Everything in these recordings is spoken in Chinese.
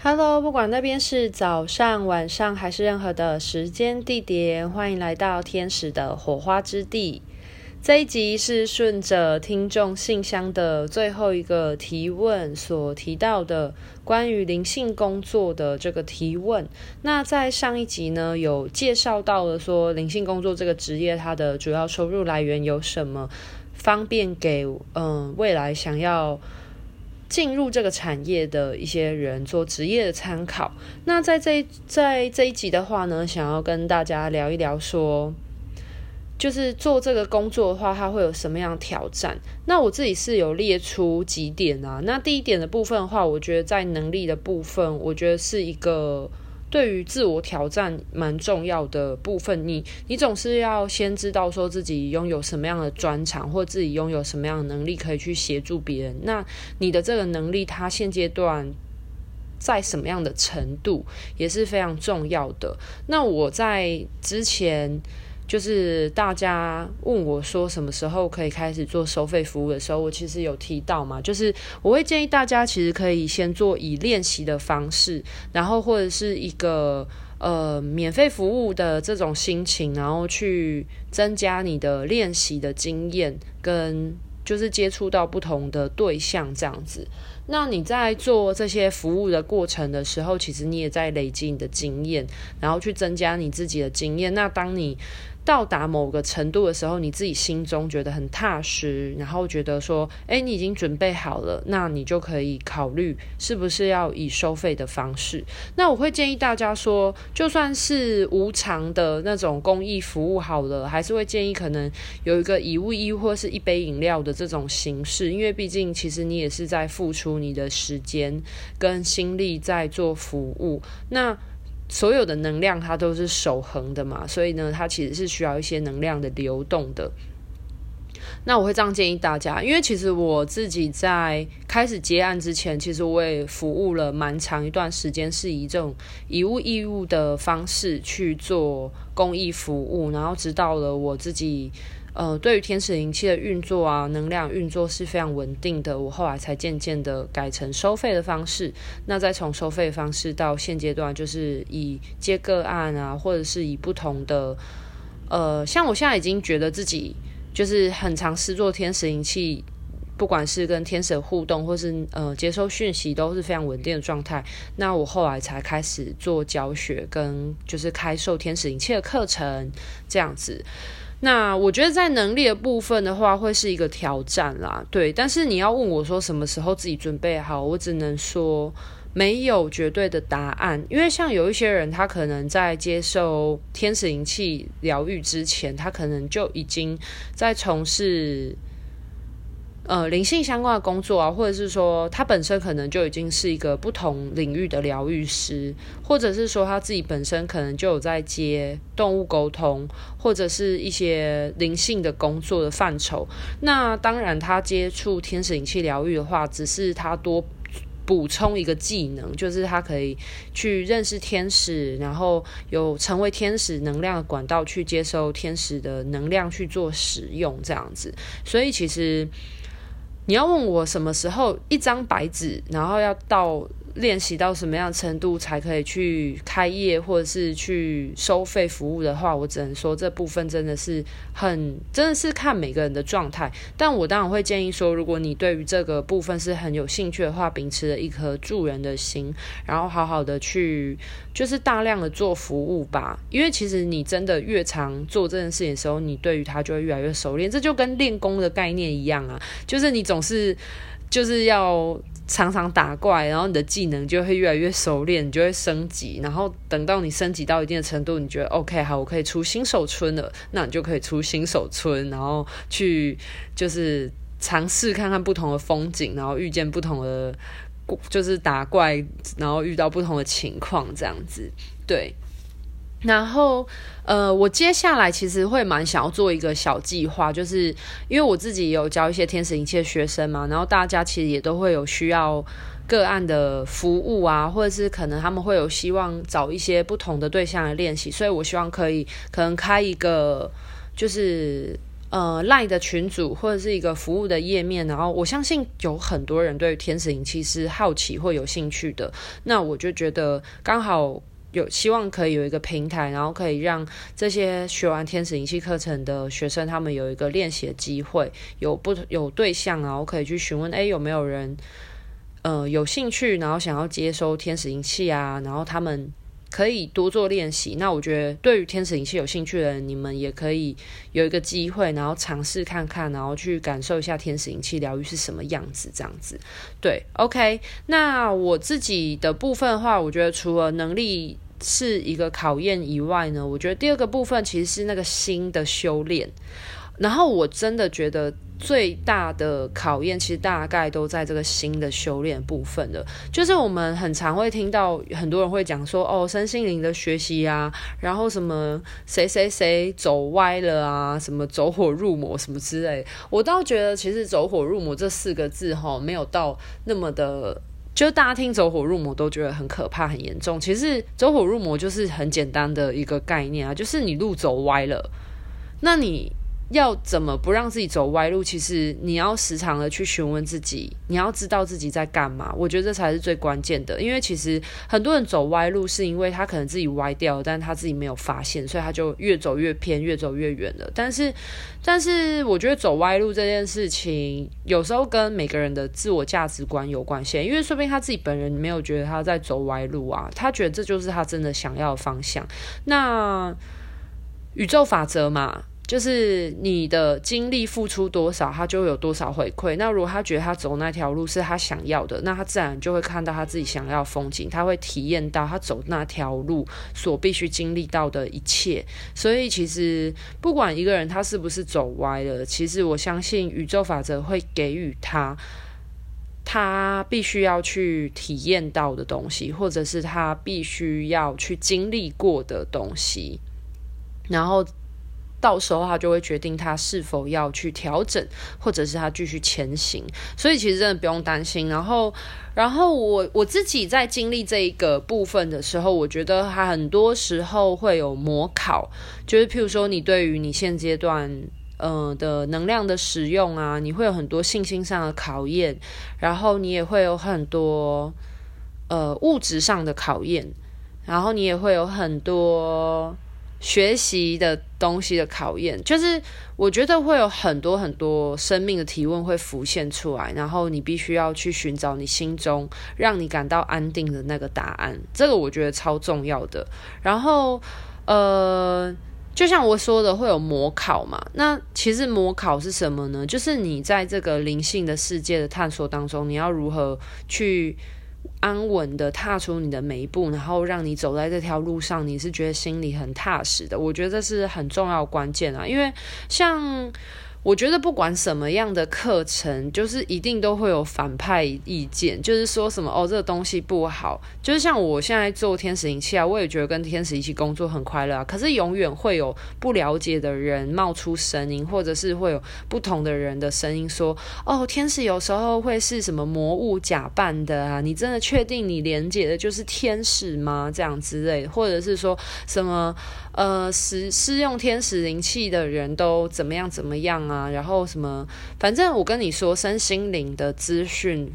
Hello，不管那边是早上、晚上还是任何的时间地点，欢迎来到天使的火花之地。这一集是顺着听众信箱的最后一个提问所提到的关于灵性工作的这个提问。那在上一集呢，有介绍到了说灵性工作这个职业它的主要收入来源有什么，方便给嗯未来想要。进入这个产业的一些人做职业的参考。那在这在这一集的话呢，想要跟大家聊一聊说，就是做这个工作的话，它会有什么样的挑战？那我自己是有列出几点啊。那第一点的部分的话，我觉得在能力的部分，我觉得是一个。对于自我挑战蛮重要的部分，你你总是要先知道说自己拥有什么样的专长，或自己拥有什么样的能力可以去协助别人。那你的这个能力，它现阶段在什么样的程度也是非常重要的。那我在之前。就是大家问我说什么时候可以开始做收费服务的时候，我其实有提到嘛，就是我会建议大家其实可以先做以练习的方式，然后或者是一个呃免费服务的这种心情，然后去增加你的练习的经验，跟就是接触到不同的对象这样子。那你在做这些服务的过程的时候，其实你也在累积你的经验，然后去增加你自己的经验。那当你到达某个程度的时候，你自己心中觉得很踏实，然后觉得说，诶，你已经准备好了，那你就可以考虑是不是要以收费的方式。那我会建议大家说，就算是无偿的那种公益服务好了，还是会建议可能有一个以物易或是一杯饮料的这种形式，因为毕竟其实你也是在付出你的时间跟心力在做服务。那所有的能量它都是守恒的嘛，所以呢，它其实是需要一些能量的流动的。那我会这样建议大家，因为其实我自己在开始接案之前，其实我也服务了蛮长一段时间，是以这种以物易物的方式去做公益服务，然后直到了我自己。呃，对于天使灵气的运作啊，能量运作是非常稳定的。我后来才渐渐的改成收费的方式。那再从收费的方式到现阶段，就是以接个案啊，或者是以不同的，呃，像我现在已经觉得自己就是很常施作天使灵气，不管是跟天使互动，或是呃接收讯息，都是非常稳定的状态。那我后来才开始做教学，跟就是开授天使灵气的课程这样子。那我觉得在能力的部分的话，会是一个挑战啦，对。但是你要问我说什么时候自己准备好，我只能说没有绝对的答案。因为像有一些人，他可能在接受天使灵气疗愈之前，他可能就已经在从事。呃，灵性相关的工作啊，或者是说他本身可能就已经是一个不同领域的疗愈师，或者是说他自己本身可能就有在接动物沟通，或者是一些灵性的工作的范畴。那当然，他接触天使灵气疗愈的话，只是他多补充一个技能，就是他可以去认识天使，然后有成为天使能量的管道，去接收天使的能量去做使用这样子。所以其实。你要问我什么时候一张白纸，然后要到练习到什么样程度才可以去开业或者是去收费服务的话，我只能说这部分真的是很真的是看每个人的状态。但我当然会建议说，如果你对于这个部分是很有兴趣的话，秉持了一颗助人的心，然后好好的去就是大量的做服务吧。因为其实你真的越常做这件事情的时候，你对于它就会越来越熟练。这就跟练功的概念一样啊，就是你总。是，就是要常常打怪，然后你的技能就会越来越熟练，你就会升级。然后等到你升级到一定的程度，你觉得 OK，好，我可以出新手村了，那你就可以出新手村，然后去就是尝试看看不同的风景，然后遇见不同的，就是打怪，然后遇到不同的情况，这样子，对。然后，呃，我接下来其实会蛮想要做一个小计划，就是因为我自己有教一些天使灵气的学生嘛，然后大家其实也都会有需要个案的服务啊，或者是可能他们会有希望找一些不同的对象来练习，所以我希望可以可能开一个就是。呃，LINE 的群组或者是一个服务的页面，然后我相信有很多人对天使灵气是好奇或有兴趣的。那我就觉得刚好有希望可以有一个平台，然后可以让这些学完天使灵气课程的学生，他们有一个练习的机会，有不有对象，然后可以去询问，哎，有没有人呃有兴趣，然后想要接收天使灵气啊，然后他们。可以多做练习。那我觉得，对于天使灵气有兴趣的人，你们也可以有一个机会，然后尝试看看，然后去感受一下天使灵气疗愈是什么样子。这样子，对，OK。那我自己的部分的话，我觉得除了能力是一个考验以外呢，我觉得第二个部分其实是那个心的修炼。然后我真的觉得。最大的考验其实大概都在这个心的修炼部分的，就是我们很常会听到很多人会讲说，哦，身心灵的学习啊，然后什么谁谁谁走歪了啊，什么走火入魔什么之类。我倒觉得其实走火入魔这四个字齁，没有到那么的，就大家听走火入魔都觉得很可怕、很严重。其实走火入魔就是很简单的一个概念啊，就是你路走歪了，那你。要怎么不让自己走歪路？其实你要时常的去询问自己，你要知道自己在干嘛。我觉得这才是最关键的。因为其实很多人走歪路，是因为他可能自己歪掉，但他自己没有发现，所以他就越走越偏，越走越远了。但是，但是我觉得走歪路这件事情，有时候跟每个人的自我价值观有关系。因为说不定他自己本人没有觉得他在走歪路啊，他觉得这就是他真的想要的方向。那宇宙法则嘛。就是你的精力付出多少，他就会有多少回馈。那如果他觉得他走那条路是他想要的，那他自然就会看到他自己想要的风景，他会体验到他走那条路所必须经历到的一切。所以其实不管一个人他是不是走歪了，其实我相信宇宙法则会给予他他必须要去体验到的东西，或者是他必须要去经历过的东西，然后。到时候他就会决定他是否要去调整，或者是他继续前行。所以其实真的不用担心。然后，然后我我自己在经历这一个部分的时候，我觉得他很多时候会有模考，就是譬如说你对于你现阶段呃的能量的使用啊，你会有很多信心上的考验，然后你也会有很多呃物质上的考验，然后你也会有很多。学习的东西的考验，就是我觉得会有很多很多生命的提问会浮现出来，然后你必须要去寻找你心中让你感到安定的那个答案，这个我觉得超重要的。然后，呃，就像我说的，会有模考嘛？那其实模考是什么呢？就是你在这个灵性的世界的探索当中，你要如何去。安稳的踏出你的每一步，然后让你走在这条路上，你是觉得心里很踏实的。我觉得这是很重要关键啊，因为像。我觉得不管什么样的课程，就是一定都会有反派意见，就是说什么哦，这个东西不好。就是像我现在做天使灵气啊，我也觉得跟天使一起工作很快乐啊。可是永远会有不了解的人冒出声音，或者是会有不同的人的声音说，哦，天使有时候会是什么魔物假扮的啊？你真的确定你连接的就是天使吗？这样之类，或者是说什么？呃，使使用天使灵气的人都怎么样怎么样啊？然后什么？反正我跟你说，身心灵的资讯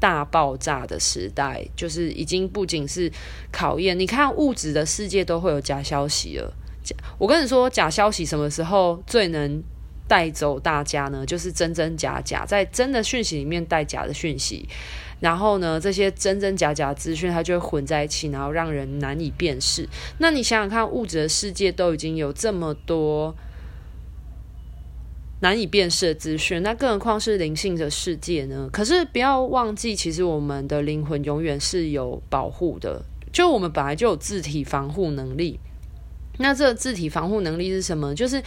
大爆炸的时代，就是已经不仅是考验。你看物质的世界都会有假消息了。假，我跟你说，假消息什么时候最能带走大家呢？就是真真假假，在真的讯息里面带假的讯息。然后呢，这些真真假假资讯，它就会混在一起，然后让人难以辨识。那你想想看，物质的世界都已经有这么多难以辨识的资讯，那更何况是灵性的世界呢？可是不要忘记，其实我们的灵魂永远是有保护的，就我们本来就有自体防护能力。那这个自体防护能力是什么？就是。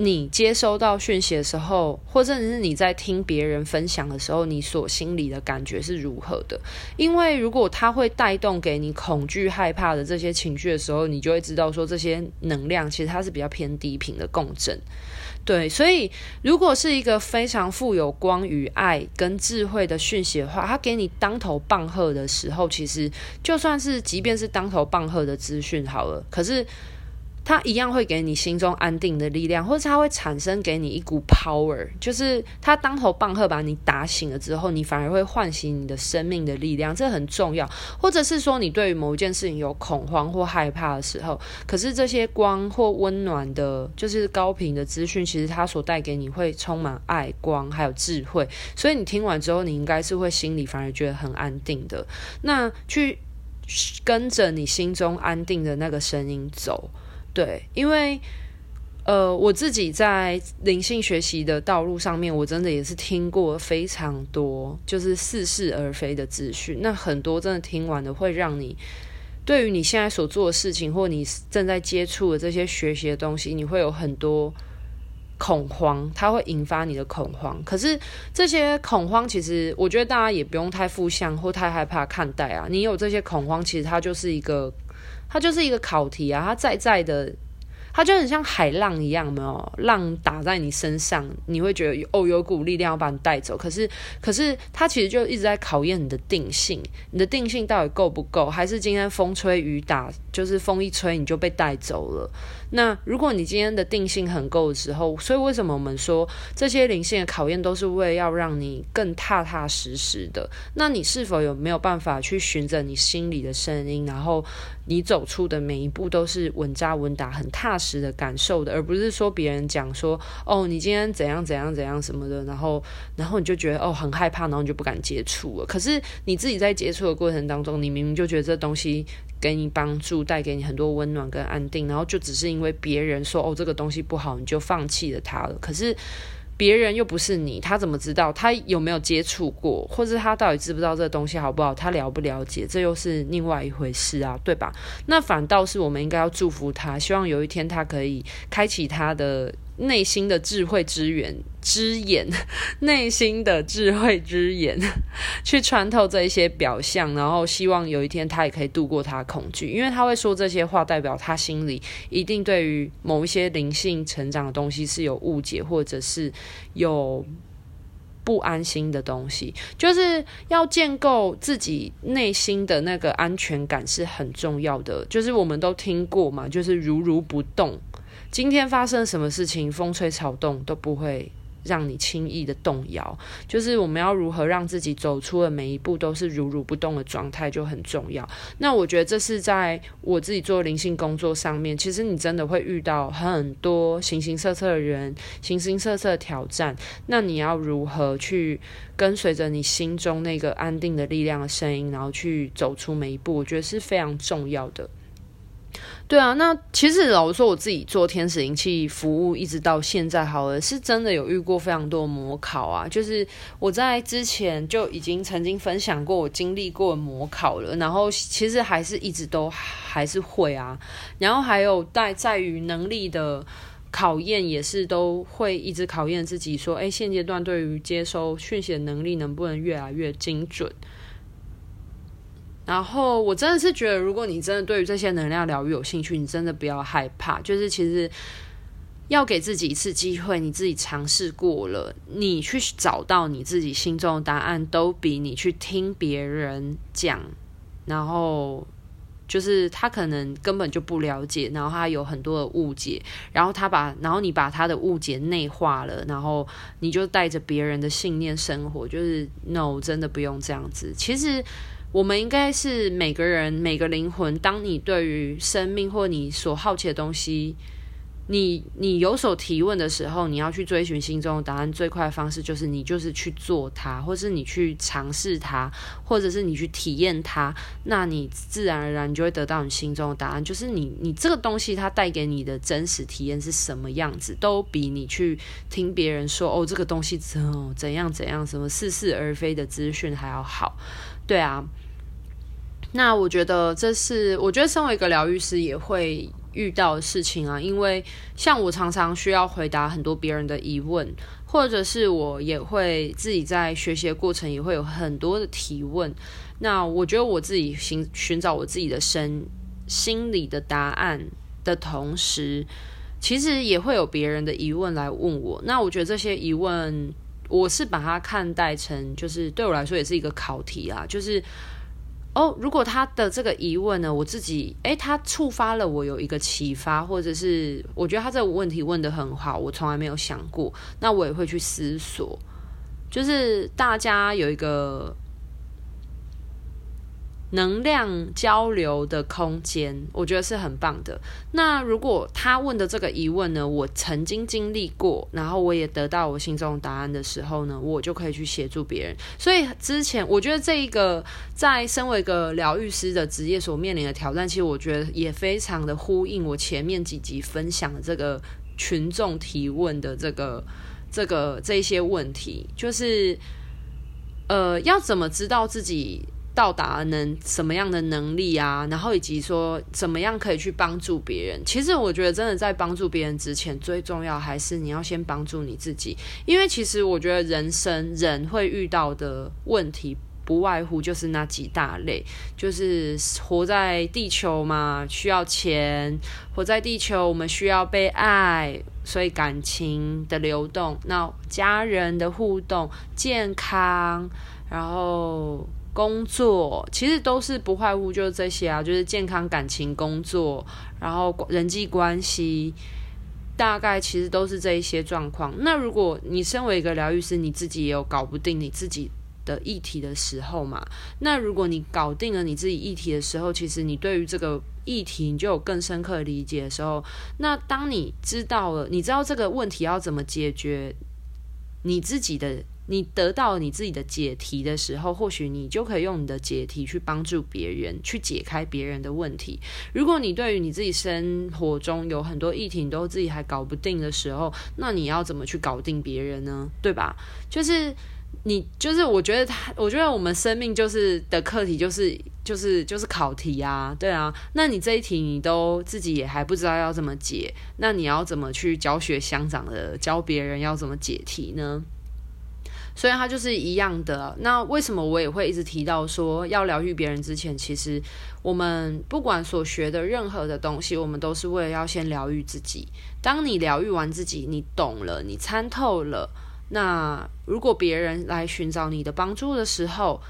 你接收到讯息的时候，或者是你在听别人分享的时候，你所心里的感觉是如何的？因为如果它会带动给你恐惧、害怕的这些情绪的时候，你就会知道说，这些能量其实它是比较偏低频的共振。对，所以如果是一个非常富有光与爱跟智慧的讯息的话，他给你当头棒喝的时候，其实就算是即便是当头棒喝的资讯好了，可是。它一样会给你心中安定的力量，或者它会产生给你一股 power，就是它当头棒喝把你打醒了之后，你反而会唤醒你的生命的力量，这很重要。或者是说，你对于某一件事情有恐慌或害怕的时候，可是这些光或温暖的，就是高频的资讯，其实它所带给你会充满爱、光还有智慧，所以你听完之后，你应该是会心里反而觉得很安定的。那去跟着你心中安定的那个声音走。对，因为呃，我自己在灵性学习的道路上面，我真的也是听过非常多，就是似是而非的资讯。那很多真的听完了，会让你对于你现在所做的事情，或你正在接触的这些学习的东西，你会有很多恐慌，它会引发你的恐慌。可是这些恐慌，其实我觉得大家也不用太负向或太害怕看待啊。你有这些恐慌，其实它就是一个。它就是一个考题啊，它在在的，它就很像海浪一样，没有浪打在你身上，你会觉得哦，有股力量要把你带走。可是，可是它其实就一直在考验你的定性，你的定性到底够不够？还是今天风吹雨打，就是风一吹你就被带走了？那如果你今天的定性很够的时候，所以为什么我们说这些灵性的考验都是为了要让你更踏踏实实的？那你是否有没有办法去循着你心里的声音，然后你走出的每一步都是稳扎稳打、很踏实的感受的，而不是说别人讲说哦，你今天怎样怎样怎样什么的，然后然后你就觉得哦很害怕，然后你就不敢接触了。可是你自己在接触的过程当中，你明明就觉得这东西。给你帮助，带给你很多温暖跟安定，然后就只是因为别人说哦，这个东西不好，你就放弃了它了。可是别人又不是你，他怎么知道？他有没有接触过，或者他到底知不知道这个东西好不好？他了不了解？这又是另外一回事啊，对吧？那反倒是我们应该要祝福他，希望有一天他可以开启他的。内心的智慧之源之眼，内心的智慧之眼，去穿透这一些表象，然后希望有一天他也可以度过他的恐惧，因为他会说这些话，代表他心里一定对于某一些灵性成长的东西是有误解，或者是有不安心的东西，就是要建构自己内心的那个安全感是很重要的。就是我们都听过嘛，就是如如不动。今天发生什么事情，风吹草动都不会让你轻易的动摇。就是我们要如何让自己走出的每一步都是如如不动的状态，就很重要。那我觉得这是在我自己做灵性工作上面，其实你真的会遇到很多形形色色的人，形形色色挑战。那你要如何去跟随着你心中那个安定的力量的声音，然后去走出每一步，我觉得是非常重要的。对啊，那其实老实说，我自己做天使灵气服务一直到现在，好了，是真的有遇过非常多模考啊。就是我在之前就已经曾经分享过我经历过模考了，然后其实还是一直都还是会啊。然后还有在在于能力的考验，也是都会一直考验自己，说，哎，现阶段对于接收讯息的能力能不能越来越精准。然后我真的是觉得，如果你真的对于这些能量疗愈有兴趣，你真的不要害怕。就是其实要给自己一次机会，你自己尝试过了，你去找到你自己心中的答案，都比你去听别人讲，然后就是他可能根本就不了解，然后他有很多的误解，然后他把，然后你把他的误解内化了，然后你就带着别人的信念生活，就是 no，真的不用这样子。其实。我们应该是每个人每个灵魂，当你对于生命或你所好奇的东西，你你有所提问的时候，你要去追寻心中的答案，最快的方式就是你就是去做它，或是你去尝试它，或者是你去体验它，那你自然而然你就会得到你心中的答案。就是你你这个东西它带给你的真实体验是什么样子，都比你去听别人说哦这个东西怎怎样怎样什么似是而非的资讯还要好。对啊，那我觉得这是我觉得身为一个疗愈师也会遇到的事情啊，因为像我常常需要回答很多别人的疑问，或者是我也会自己在学习的过程也会有很多的提问。那我觉得我自己寻寻找我自己的身心里的答案的同时，其实也会有别人的疑问来问我。那我觉得这些疑问。我是把它看待成，就是对我来说也是一个考题啊，就是哦，如果他的这个疑问呢，我自己诶，他触发了我有一个启发，或者是我觉得他这个问题问得很好，我从来没有想过，那我也会去思索，就是大家有一个。能量交流的空间，我觉得是很棒的。那如果他问的这个疑问呢，我曾经经历过，然后我也得到我心中答案的时候呢，我就可以去协助别人。所以之前我觉得这一个在身为一个疗愈师的职业所面临的挑战，其实我觉得也非常的呼应我前面几集分享的这个群众提问的这个这个这些问题，就是呃，要怎么知道自己到达能什么样的能力啊，然后以及说怎么样可以去帮助别人。其实我觉得，真的在帮助别人之前，最重要还是你要先帮助你自己。因为其实我觉得，人生人会遇到的问题，不外乎就是那几大类，就是活在地球嘛，需要钱；活在地球，我们需要被爱，所以感情的流动，那家人的互动，健康，然后。工作其实都是不坏物就是这些啊，就是健康、感情、工作，然后人际关系，大概其实都是这一些状况。那如果你身为一个疗愈师，你自己也有搞不定你自己的议题的时候嘛，那如果你搞定了你自己议题的时候，其实你对于这个议题你就有更深刻的理解的时候，那当你知道了，你知道这个问题要怎么解决，你自己的。你得到你自己的解题的时候，或许你就可以用你的解题去帮助别人，去解开别人的问题。如果你对于你自己生活中有很多议题你都自己还搞不定的时候，那你要怎么去搞定别人呢？对吧？就是你，就是我觉得他，我觉得我们生命就是的课题就是就是就是考题啊，对啊。那你这一题你都自己也还不知道要怎么解，那你要怎么去教学相长的教别人要怎么解题呢？所以它就是一样的。那为什么我也会一直提到说，要疗愈别人之前，其实我们不管所学的任何的东西，我们都是为了要先疗愈自己。当你疗愈完自己，你懂了，你参透了，那如果别人来寻找你的帮助的时候，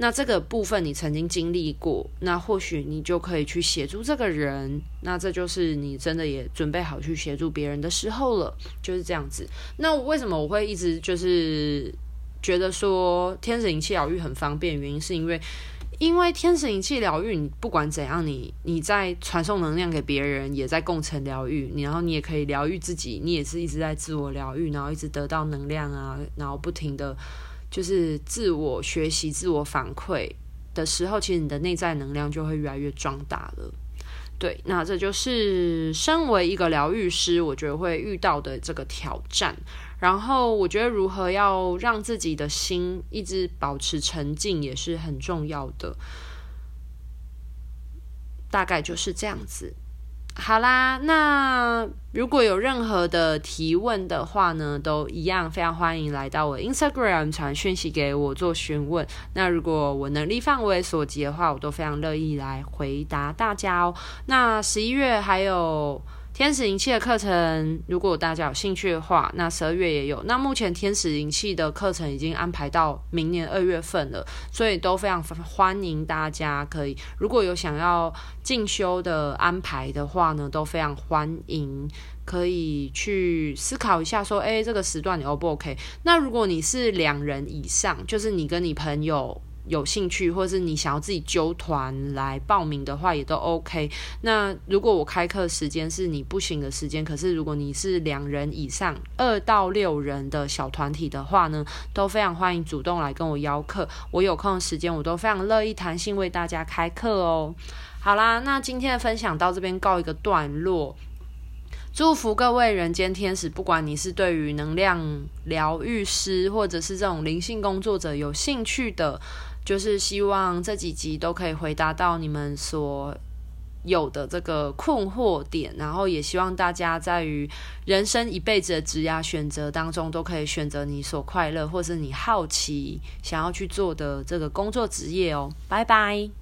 那这个部分你曾经经历过，那或许你就可以去协助这个人。那这就是你真的也准备好去协助别人的时候了，就是这样子。那为什么我会一直就是觉得说天使灵气疗愈很方便？原因是因为，因为天使灵气疗愈，你不管怎样，你你在传送能量给别人，也在共成疗愈。你然后你也可以疗愈自己，你也是一直在自我疗愈，然后一直得到能量啊，然后不停的。就是自我学习、自我反馈的时候，其实你的内在能量就会越来越壮大了。对，那这就是身为一个疗愈师，我觉得会遇到的这个挑战。然后，我觉得如何要让自己的心一直保持沉静，也是很重要的。大概就是这样子。好啦，那如果有任何的提问的话呢，都一样非常欢迎来到我 Instagram 传讯息给我做询问。那如果我能力范围所及的话，我都非常乐意来回答大家哦。那十一月还有。天使灵气的课程，如果大家有兴趣的话，那十二月也有。那目前天使灵气的课程已经安排到明年二月份了，所以都非常欢迎大家可以，如果有想要进修的安排的话呢，都非常欢迎，可以去思考一下说，诶，这个时段你 O 不 OK？那如果你是两人以上，就是你跟你朋友。有兴趣，或者是你想要自己揪团来报名的话，也都 OK。那如果我开课时间是你不行的时间，可是如果你是两人以上，二到六人的小团体的话呢，都非常欢迎主动来跟我邀课。我有空的时间，我都非常乐意弹性为大家开课哦。好啦，那今天的分享到这边告一个段落。祝福各位人间天使，不管你是对于能量疗愈师，或者是这种灵性工作者有兴趣的。就是希望这几集都可以回答到你们所有的这个困惑点，然后也希望大家在于人生一辈子的职涯选择当中，都可以选择你所快乐或是你好奇想要去做的这个工作职业哦。拜拜。